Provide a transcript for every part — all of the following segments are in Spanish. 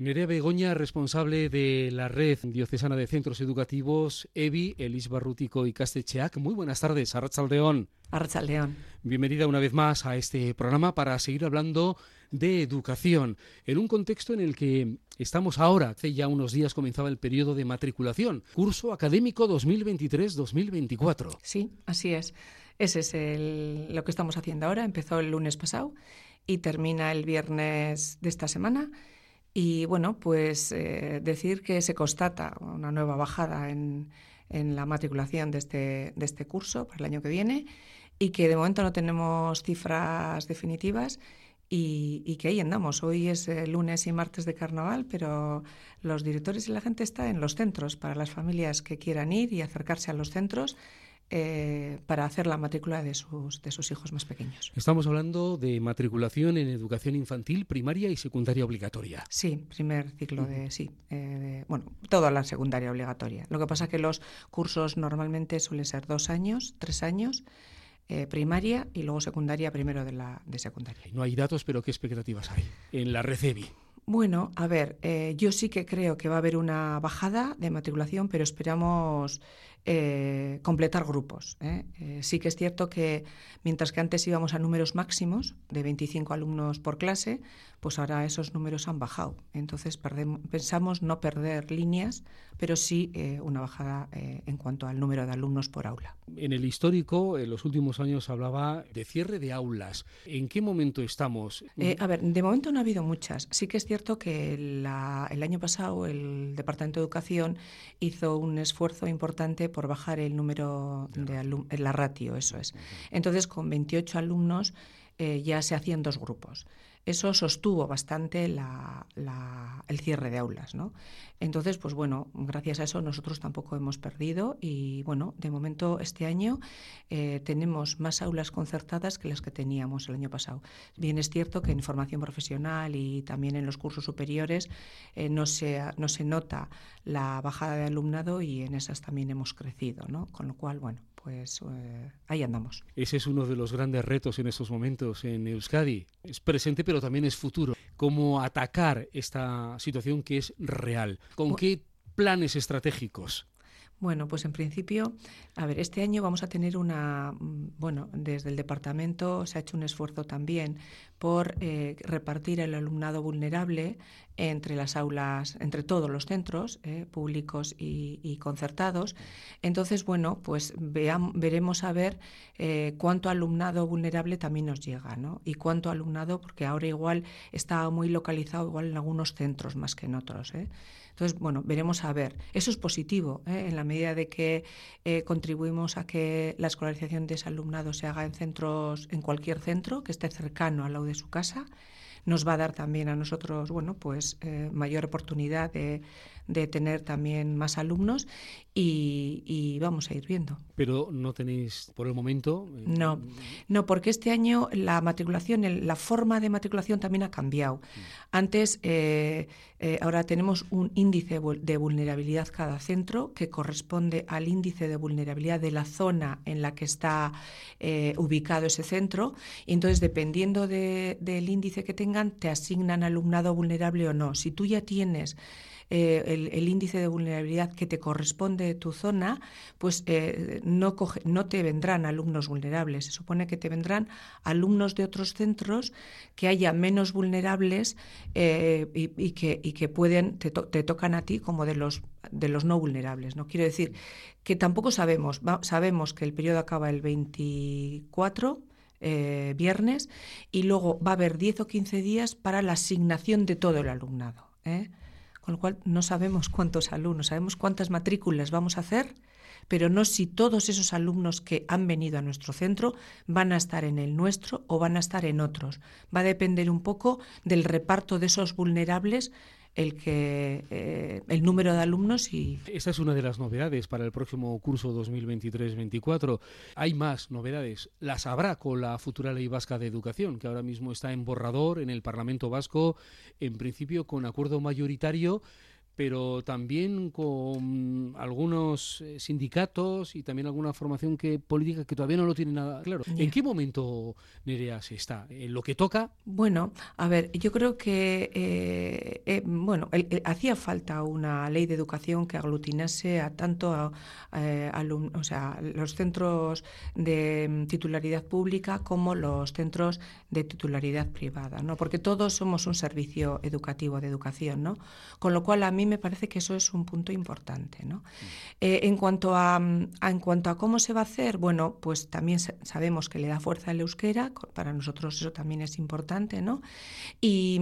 Nerea Begoña, responsable de la red diocesana de centros educativos EBI, Elis Barrutico y Castecheac. Muy buenas tardes, Arrachaldeón. Arrachaldeón. Bienvenida una vez más a este programa para seguir hablando de educación, en un contexto en el que estamos ahora. Hace ya unos días comenzaba el periodo de matriculación, curso académico 2023-2024. Sí, así es. Ese es lo que estamos haciendo ahora. Empezó el lunes pasado y termina el viernes de esta semana y bueno, pues eh, decir que se constata una nueva bajada en, en la matriculación de este, de este curso para el año que viene y que de momento no tenemos cifras definitivas y, y, que ahí andamos. Hoy es lunes y martes de carnaval, pero los directores y la gente está en los centros para las familias que quieran ir y acercarse a los centros eh, para hacer la matrícula de sus, de sus hijos más pequeños. Estamos hablando de matriculación en educación infantil, primaria y secundaria obligatoria. Sí, primer ciclo de, sí, eh, bueno, toda la secundaria obligatoria. Lo que pasa es que los cursos normalmente suelen ser dos años, tres años. Eh, primaria y luego secundaria primero de la de secundaria. No hay datos, pero ¿qué expectativas hay en la RECEBI? Bueno, a ver, yo sí que creo que va a haber una bajada de matriculación, pero esperamos eh, completar grupos. ¿eh? sí que es cierto que mientras que antes íbamos a números máximos de 25 alumnos por clase, pues ahora esos números han bajado. Entonces pensamos no perder líneas, pero sí una bajada en cuanto al número de alumnos por aula. En el histórico, en los últimos años hablaba de cierre de aulas. ¿En qué momento estamos? a ver, de momento no ha habido muchas. Sí que es cierto que el año pasado el Departamento de Educación hizo un esfuerzo importante por bajar el número de alumnos, la ratio, eso es. Entonces, con 28 alumnos eh, ya se hacían dos grupos. Eso sostuvo bastante el cierre de aulas. ¿no? Entonces, pues bueno, gracias a eso nosotros tampoco hemos perdido y bueno, de momento este año eh, tenemos más aulas concertadas que las que teníamos el año pasado. Bien es cierto que en formación profesional y también en los cursos superiores eh, no, se, no se nota la bajada de alumnado y en esas también hemos crecido, ¿no? Con lo cual, bueno, pues eh, ahí andamos. Ese es uno de los grandes retos en estos momentos en Euskadi. Es presente, pero también es futuro. Cómo atacar esta situación que es real. ¿Con qué planes estratégicos? Bueno, pues en principio, a ver, este año vamos a tener una, mm, bueno, desde el departamento se ha hecho un esfuerzo también por eh, repartir el alumnado vulnerable entre las aulas, entre todos los centros eh, públicos y, concertados. Entonces, bueno, pues veremos a ver eh, cuánto alumnado vulnerable también nos llega, ¿no? Y cuánto alumnado, porque ahora igual está muy localizado igual en algunos centros más que en otros. ¿eh? Entonces, bueno, veremos a ver. Eso es positivo, en la medida de que contribuimos a que la escolarización de ese alumnado se haga en centros, en cualquier centro que esté cercano al lado de su casa nos va a dar también a nosotros, bueno, pues eh, mayor oportunidad de, de, tener también más alumnos y, y, vamos a ir viendo. Pero no tenéis por el momento. Eh, no, no, porque este año la matriculación, la forma de matriculación también ha cambiado. Mm. Antes, eh, ahora tenemos un índice de vulnerabilidad cada centro que corresponde al índice de vulnerabilidad de la zona en la que está ubicado ese centro. Y entonces, dependiendo de, del índice que tenga, te asignan alumnado vulnerable o no. Si tú ya tienes eh, el, índice de vulnerabilidad que te corresponde de tu zona, pues eh, no, no te vendrán alumnos vulnerables. Se supone que te vendrán alumnos de otros centros que haya menos vulnerables eh, y, que, y que pueden, te, te, tocan a ti como de los, de los no vulnerables. ¿no? Quiero decir que tampoco sabemos, sabemos que el periodo acaba el 24 eh, viernes y luego va a haber 10 o 15 días para la asignación de todo el alumnado. ¿eh? Con lo cual no sabemos cuántos alumnos, sabemos cuántas matrículas vamos a hacer, pero no si todos esos alumnos que han venido a nuestro centro van a estar en el nuestro o van a estar en otros. Va a depender un poco del reparto de esos vulnerables el que eh, el número de alumnos y esta es una de las novedades para el próximo curso 2023-24 hay más novedades. Las habrá con la futura ley vasca de educación que ahora mismo está en borrador en el Parlamento vasco en principio con acuerdo mayoritario pero también con algunos eh, sindicatos y también alguna formación que política que todavía no lo tiene nada claro. ¿En qué momento, Nerea, se está? ¿En lo que toca? Bueno, a ver, yo creo que eh, eh, bueno, hacía falta una ley de educación que aglutinase a tanto a, o sea, los centros de titularidad pública como los centros de titularidad privada, ¿no? Porque todos somos un servicio educativo de educación, ¿no? Con lo cual a mí me parece que eso es un punto importante, ¿no? Eh, en cuanto a, en cuanto a cómo se va a hacer, bueno, pues también sabemos que le da fuerza el euskera, para nosotros eso también es importante, ¿no? Y,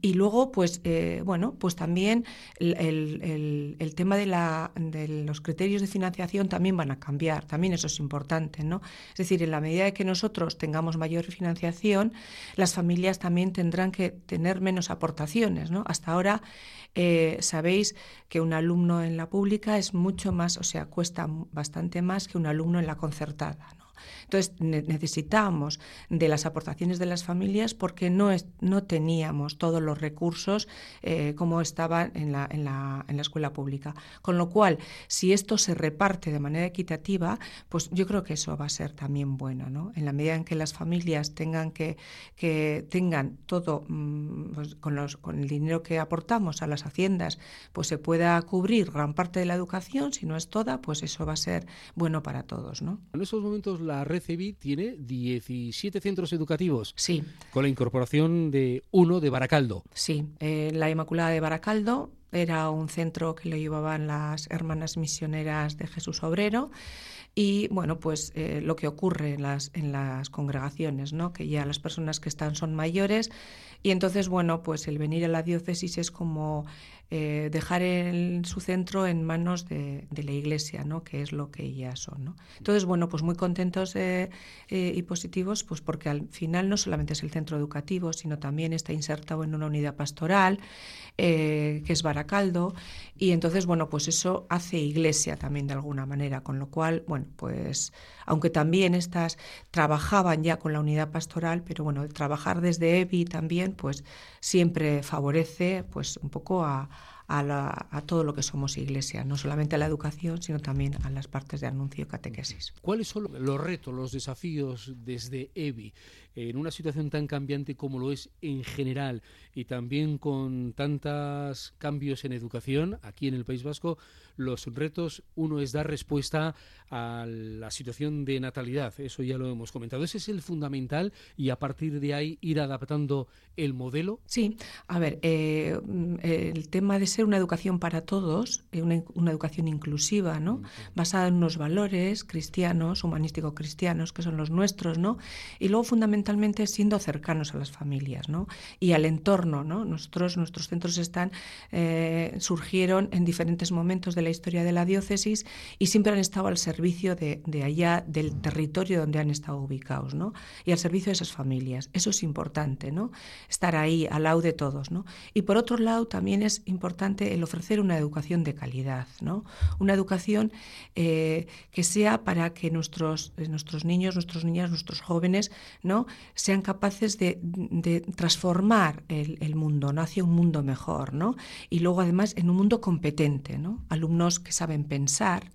y luego, pues, eh, bueno, pues también el, el, el, tema de, la, de los criterios de financiación también van a cambiar, también eso es importante, ¿no? Es decir, en la medida de que nosotros tengamos mayor financiación, las familias también tendrán que tener menos aportaciones. ¿no? Hasta ahora eh, sabéis que un alumno en la pública es mucho más, o sea, cuesta bastante más que un alumno en la concertada. Entonces necesitamos de las aportaciones de las familias porque no, no teníamos todos los recursos eh, como estaban en la, en, la, en la escuela pública. Con lo cual, si esto se reparte de manera equitativa, pues yo creo que eso va a ser también bueno, ¿no? En la medida en que las familias tengan que, que tengan todo mm, pues, con, los, con el dinero que aportamos a las haciendas, pues se pueda cubrir gran parte de la educación, si no es toda, pues eso va a ser bueno para todos, ¿no? En esos momentos la Recebi tiene 17 centros educativos. Sí. Con la incorporación de uno de Baracaldo. Sí, eh, la Inmaculada de Baracaldo era un centro que lo llevaban las hermanas misioneras de Jesús Obrero y bueno, pues eh, lo que ocurre en las, en las congregaciones, ¿no? que ya las personas que están son mayores y entonces, bueno, pues el venir a la diócesis es como eh, dejar el, su centro en manos de, la Iglesia, ¿no? que es lo que ellas son. ¿no? Entonces, bueno, pues muy contentos eh, y positivos, pues porque al final no solamente es el centro educativo, sino también está insertado en una unidad pastoral, que es Baracaldo, y entonces, bueno, pues eso hace Iglesia también de alguna manera, con lo cual, bueno, pues aunque también estas trabajaban ya con la unidad pastoral, pero bueno, trabajar desde EBI también, pues siempre favorece pues un poco a, a, todo lo que somos iglesia, no solamente a la educación, sino también a las partes de anuncio y catequesis. ¿Cuáles son los retos, los desafíos desde EBI en una situación tan cambiante como lo es en general y también con tantos cambios en educación aquí en el País Vasco? Los retos, uno es dar respuesta a la situación de natalidad, eso ya lo hemos comentado. Ese es el fundamental y a partir de ahí ir adaptando el modelo. Sí, a ver, eh, el tema de ser una educación para todos, eh, una, educación inclusiva, ¿no? Basada en unos valores cristianos, humanístico-cristianos, que son los nuestros, ¿no? Y luego fundamentalmente siendo cercanos a las familias, ¿no? Y al entorno, ¿no? Nosotros, nuestros centros están, eh, surgieron en diferentes momentos de la historia de la diócesis y siempre han estado al servicio de, de allá, del territorio donde han estado ubicados, ¿no? Y al servicio de esas familias. Eso es importante, ¿no? Estar ahí al lado de todos, ¿no? Y por otro lado, también es importante el ofrecer una educación de calidad, ¿no? Una educación eh, que sea para que nuestros, eh, nuestros niños, nuestras niñas, nuestros jóvenes, ¿no? Sean capaces de, transformar el, mundo, ¿no? Hacia un mundo mejor, ¿no? Y luego además en un mundo competente, ¿no? Alumnos que saben pensar,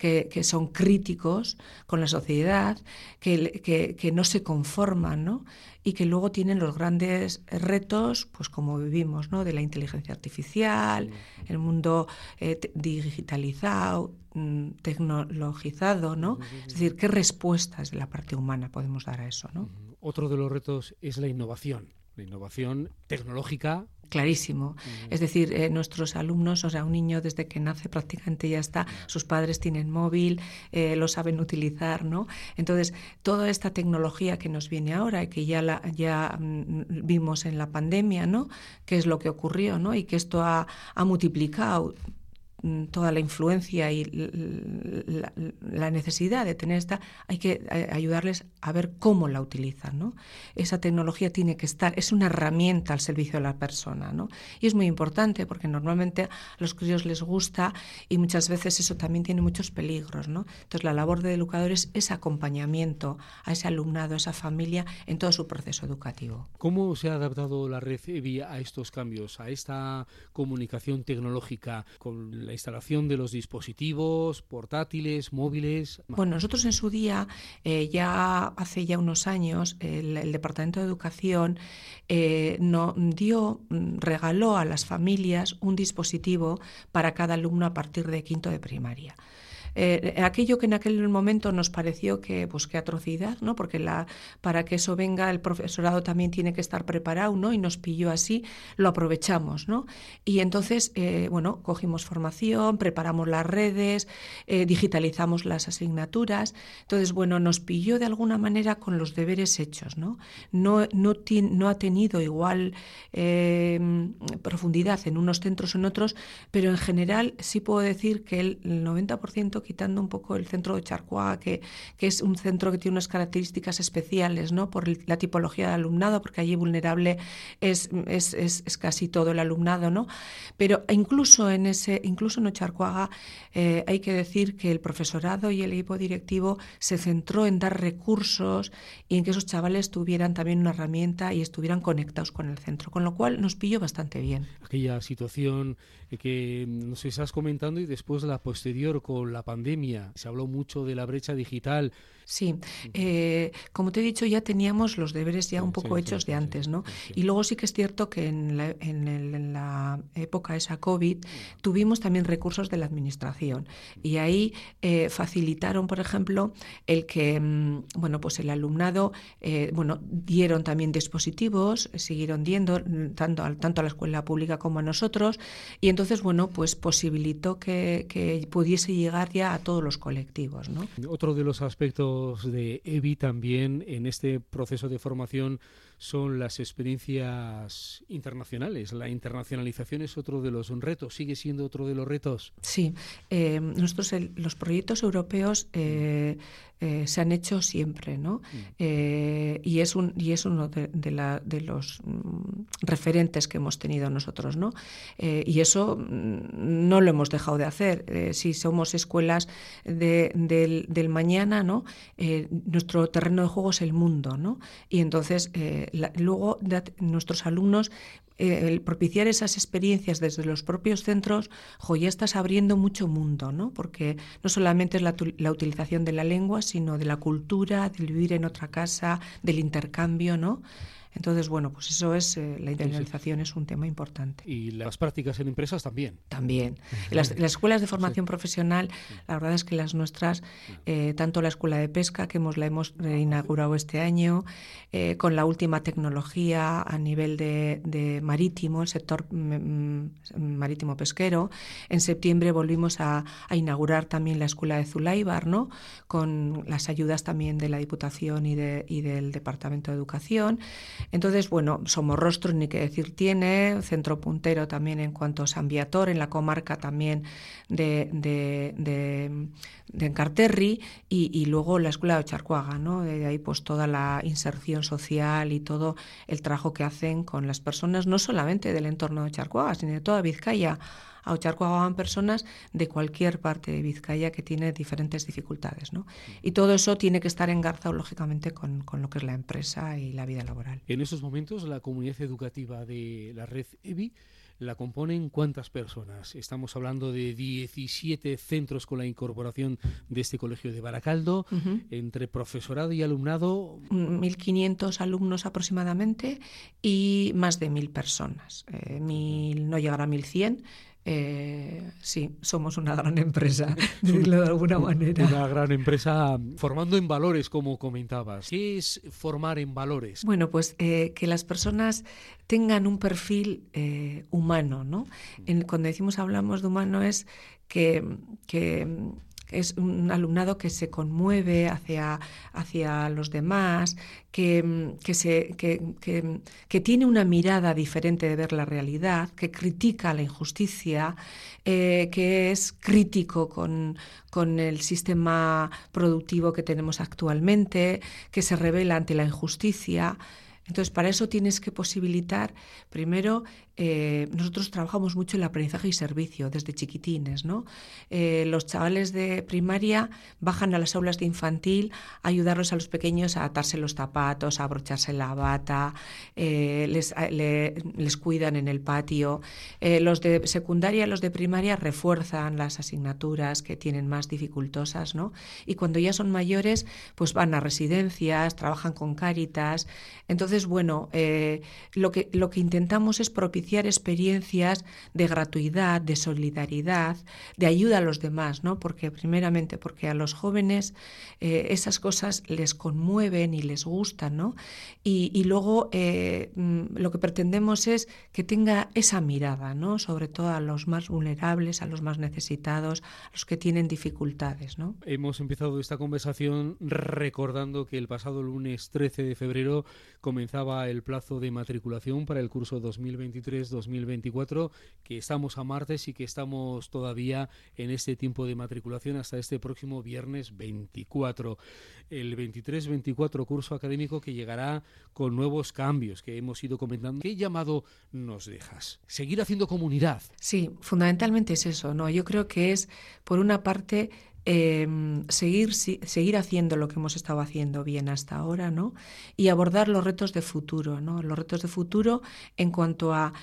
que, son críticos con la sociedad, que, que, no se conforman, ¿no? Y que luego tienen los grandes retos, pues como vivimos, ¿no? de la inteligencia artificial, el mundo eh, digitalizado, mm, tecnologizado, ¿no? Es decir, ¿qué respuestas de la parte humana podemos dar a eso, ¿no? Otro de los retos es la innovación, la innovación tecnológica clarísimo. Es decir, eh, nuestros alumnos, o sea, un niño desde que nace prácticamente ya está, sus padres tienen móvil, eh, lo saben utilizar, ¿no? Entonces, toda esta tecnología que nos viene ahora y que ya, la, ya mm, vimos en la pandemia, ¿no? ¿Qué es lo que ocurrió, ¿no? Y que esto ha, ha multiplicado toda la influencia y la, necesidad de tener esta, hay que ayudarles a ver cómo la utilizan. ¿no? Esa tecnología tiene que estar, es una herramienta al servicio de la persona. ¿no? Y es muy importante porque normalmente a los críos les gusta y muchas veces eso también tiene muchos peligros. ¿no? Entonces la labor de educadores es acompañamiento a ese alumnado, a esa familia en todo su proceso educativo. ¿Cómo se ha adaptado la red EBI a estos cambios, a esta comunicación tecnológica con instalación de los dispositivos portátiles, móviles? Bueno, nosotros en su día, eh, ya hace ya unos años, el, Departamento de Educación eh, no, dio, mm, regaló a las familias un dispositivo para cada alumno a partir de quinto de primaria. Eh, aquello que en aquel momento nos pareció que, pues, atrocidad, ¿no? porque la, para que eso venga el profesorado también tiene que estar preparado ¿no? y nos pilló así, lo aprovechamos. ¿no? Y entonces, eh, bueno, cogimos formación, preparamos las redes, eh, digitalizamos las asignaturas. Entonces, bueno, nos pilló de alguna manera con los deberes hechos. No, no, no, no ha tenido igual profundidad en unos centros o en otros, pero en general sí puedo decir que el 90% quitando un poco el centro de Charcoa, que, que, es un centro que tiene unas características especiales, ¿no? Por la tipología de alumnado, porque allí vulnerable es, es, es, casi todo el alumnado, ¿no? Pero incluso en ese, incluso en Ocharcoaga, eh, hay que decir que el profesorado y el equipo directivo se centró en dar recursos y en que esos chavales tuvieran también una herramienta y estuvieran conectados con el centro, con lo cual nos pilló bastante bien. Aquella situación que nos estás comentando y después la posterior con la pandemia. Se habló mucho de la brecha digital. Sí, eh, como te he dicho, ya teníamos los deberes ya un poco hechos de antes, ¿no? Y luego sí que es cierto que en la, en, la época esa COVID tuvimos también recursos de la administración y ahí eh, facilitaron, por ejemplo, el que, mm, bueno, pues el alumnado, eh, bueno, dieron también dispositivos, siguieron dando mm, tanto, tanto a la escuela pública como a nosotros y entonces, bueno, pues posibilitó que, que pudiese llegar ya a todos los colectivos, ¿no? Otro de los aspectos de EBI también en este proceso de formación son las experiencias internacionales. La internacionalización es otro de los retos, sigue siendo otro de los retos. Sí, eh, nosotros los proyectos europeos eh, eh, se han hecho siempre, ¿no? Mm. Y, es un, y es uno de, de, los mm, referentes que hemos tenido nosotros, ¿no? Y eso mm, no lo hemos dejado de hacer. si somos escuelas de, del, mañana, ¿no? nuestro terreno de juego es el mundo, ¿no? Y entonces luego nuestros alumnos eh, el propiciar esas experiencias desde los propios centros, ya estás abriendo mucho mundo, ¿no? Porque no solamente es la, la, utilización de la lengua, sino de la cultura, del vivir en otra casa, del intercambio, ¿no? Entonces, bueno, pues eso es, eh, la internalización es un tema importante. Y las prácticas en empresas también. También. Las, escuelas de formación profesional, la verdad es que las nuestras, eh, tanto la escuela de pesca, que hemos, la hemos inaugurado este año, eh, con la última tecnología a nivel de, marítimo, el sector mm, mm, marítimo pesquero. En septiembre volvimos a, inaugurar también la escuela de Zulaibar, ¿no? Con las ayudas también de la Diputación y, de, y del Departamento de Educación. Entonces, bueno, Somorrostro ni qué decir tiene, centro puntero también en cuanto a San Viator, en la comarca también de, de, de, Encarterri y, luego la escuela de Ocharcuaga, ¿no? De ahí pues toda la inserción social y todo el trabajo que hacen con las personas, no solamente del entorno de Ocharcuaga, sino de toda Vizcaya a Ocharcoaga van personas de cualquier parte de Vizcaya que tiene diferentes dificultades. ¿no? Y todo eso tiene que estar engarzado, lógicamente, con, con, lo que es la empresa y la vida laboral. En esos momentos, la comunidad educativa de la red EBI la componen cuántas personas? Estamos hablando de 17 centros con la incorporación de este colegio de Baracaldo, entre profesorado y alumnado. 1.500 alumnos aproximadamente y más de 1.000 personas. Eh, mil, no llegará a 1.100 eh, sí, somos una gran empresa, de alguna manera. Una gran empresa formando en valores, como comentabas. ¿Qué es formar en valores? Bueno, pues eh, que las personas tengan un perfil eh, humano, ¿no? cuando decimos hablamos de humano es que, que es un alumnado que se conmueve hacia, hacia los demás, que, que, se, que, que, tiene una mirada diferente de ver la realidad, que critica la injusticia, eh, que es crítico con, con el sistema productivo que tenemos actualmente, que se revela ante la injusticia. Entonces, para eso tienes que posibilitar, primero, eh, nosotros trabajamos mucho el aprendizaje y servicio desde chiquitines, ¿no? Eh, los chavales de primaria bajan a las aulas de infantil a ayudarlos a los pequeños a atarse los zapatos, a abrocharse la bata, eh, les, les, cuidan en el patio. los de secundaria, los de primaria refuerzan las asignaturas que tienen más dificultosas, ¿no? Y cuando ya son mayores, pues van a residencias, trabajan con cáritas. Entonces, bueno, lo, que, lo que intentamos es propiciar experiencias de gratuidad, de solidaridad, de ayuda a los demás, ¿no? Porque primeramente porque a los jóvenes eh, esas cosas les conmueven y les gustan, ¿no? Y, luego eh, mm, lo que pretendemos es que tenga esa mirada, ¿no? Sobre todo a los más vulnerables, a los más necesitados, a los que tienen dificultades, ¿no? Hemos empezado esta conversación recordando que el pasado lunes 13 de febrero comenzaba el plazo de matriculación para el curso 2023 2024 que estamos a martes y que estamos todavía en este tiempo de matriculación hasta este próximo viernes 24. El 23-24 curso académico que llegará con nuevos cambios que hemos ido comentando. ¿Qué llamado nos dejas? Seguir haciendo comunidad. Sí, fundamentalmente es eso, ¿no? Yo creo que es, por una parte, Em, seguir, seguir haciendo lo que hemos estado haciendo bien hasta ahora, ¿no? Y abordar los retos de futuro, ¿no? Los retos de futuro en cuanto a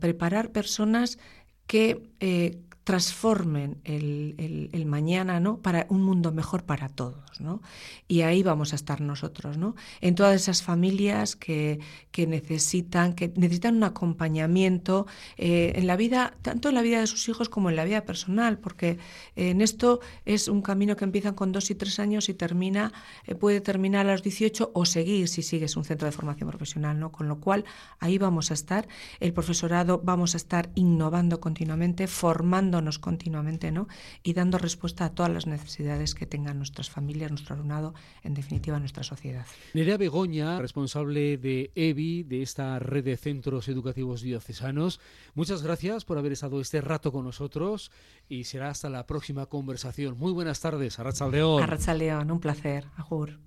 preparar personas que eh, transformen el, el, mañana ¿no? para un mundo mejor para todos. ¿no? Y ahí vamos a estar nosotros, ¿no? en todas esas familias que, que necesitan, que necesitan un acompañamiento eh, en la vida, tanto en la vida de sus hijos como en la vida personal, porque en esto es un camino que empieza con dos y tres años y termina, eh, puede terminar a los 18 o seguir si sigues un centro de formación profesional, ¿no? Con lo cual ahí vamos a estar, el profesorado vamos a estar innovando continuamente, formando continuamente ¿no? y dando respuesta a todas las necesidades que tengan nuestras familias, nuestro alumnado, en definitiva nuestra sociedad. Nerea Begoña, responsable de EBI, de esta red de centros educativos diocesanos, muchas gracias por haber estado este rato con nosotros y será hasta la próxima conversación. Muy buenas tardes, Arracha León. Arracha León, un placer. Ajur.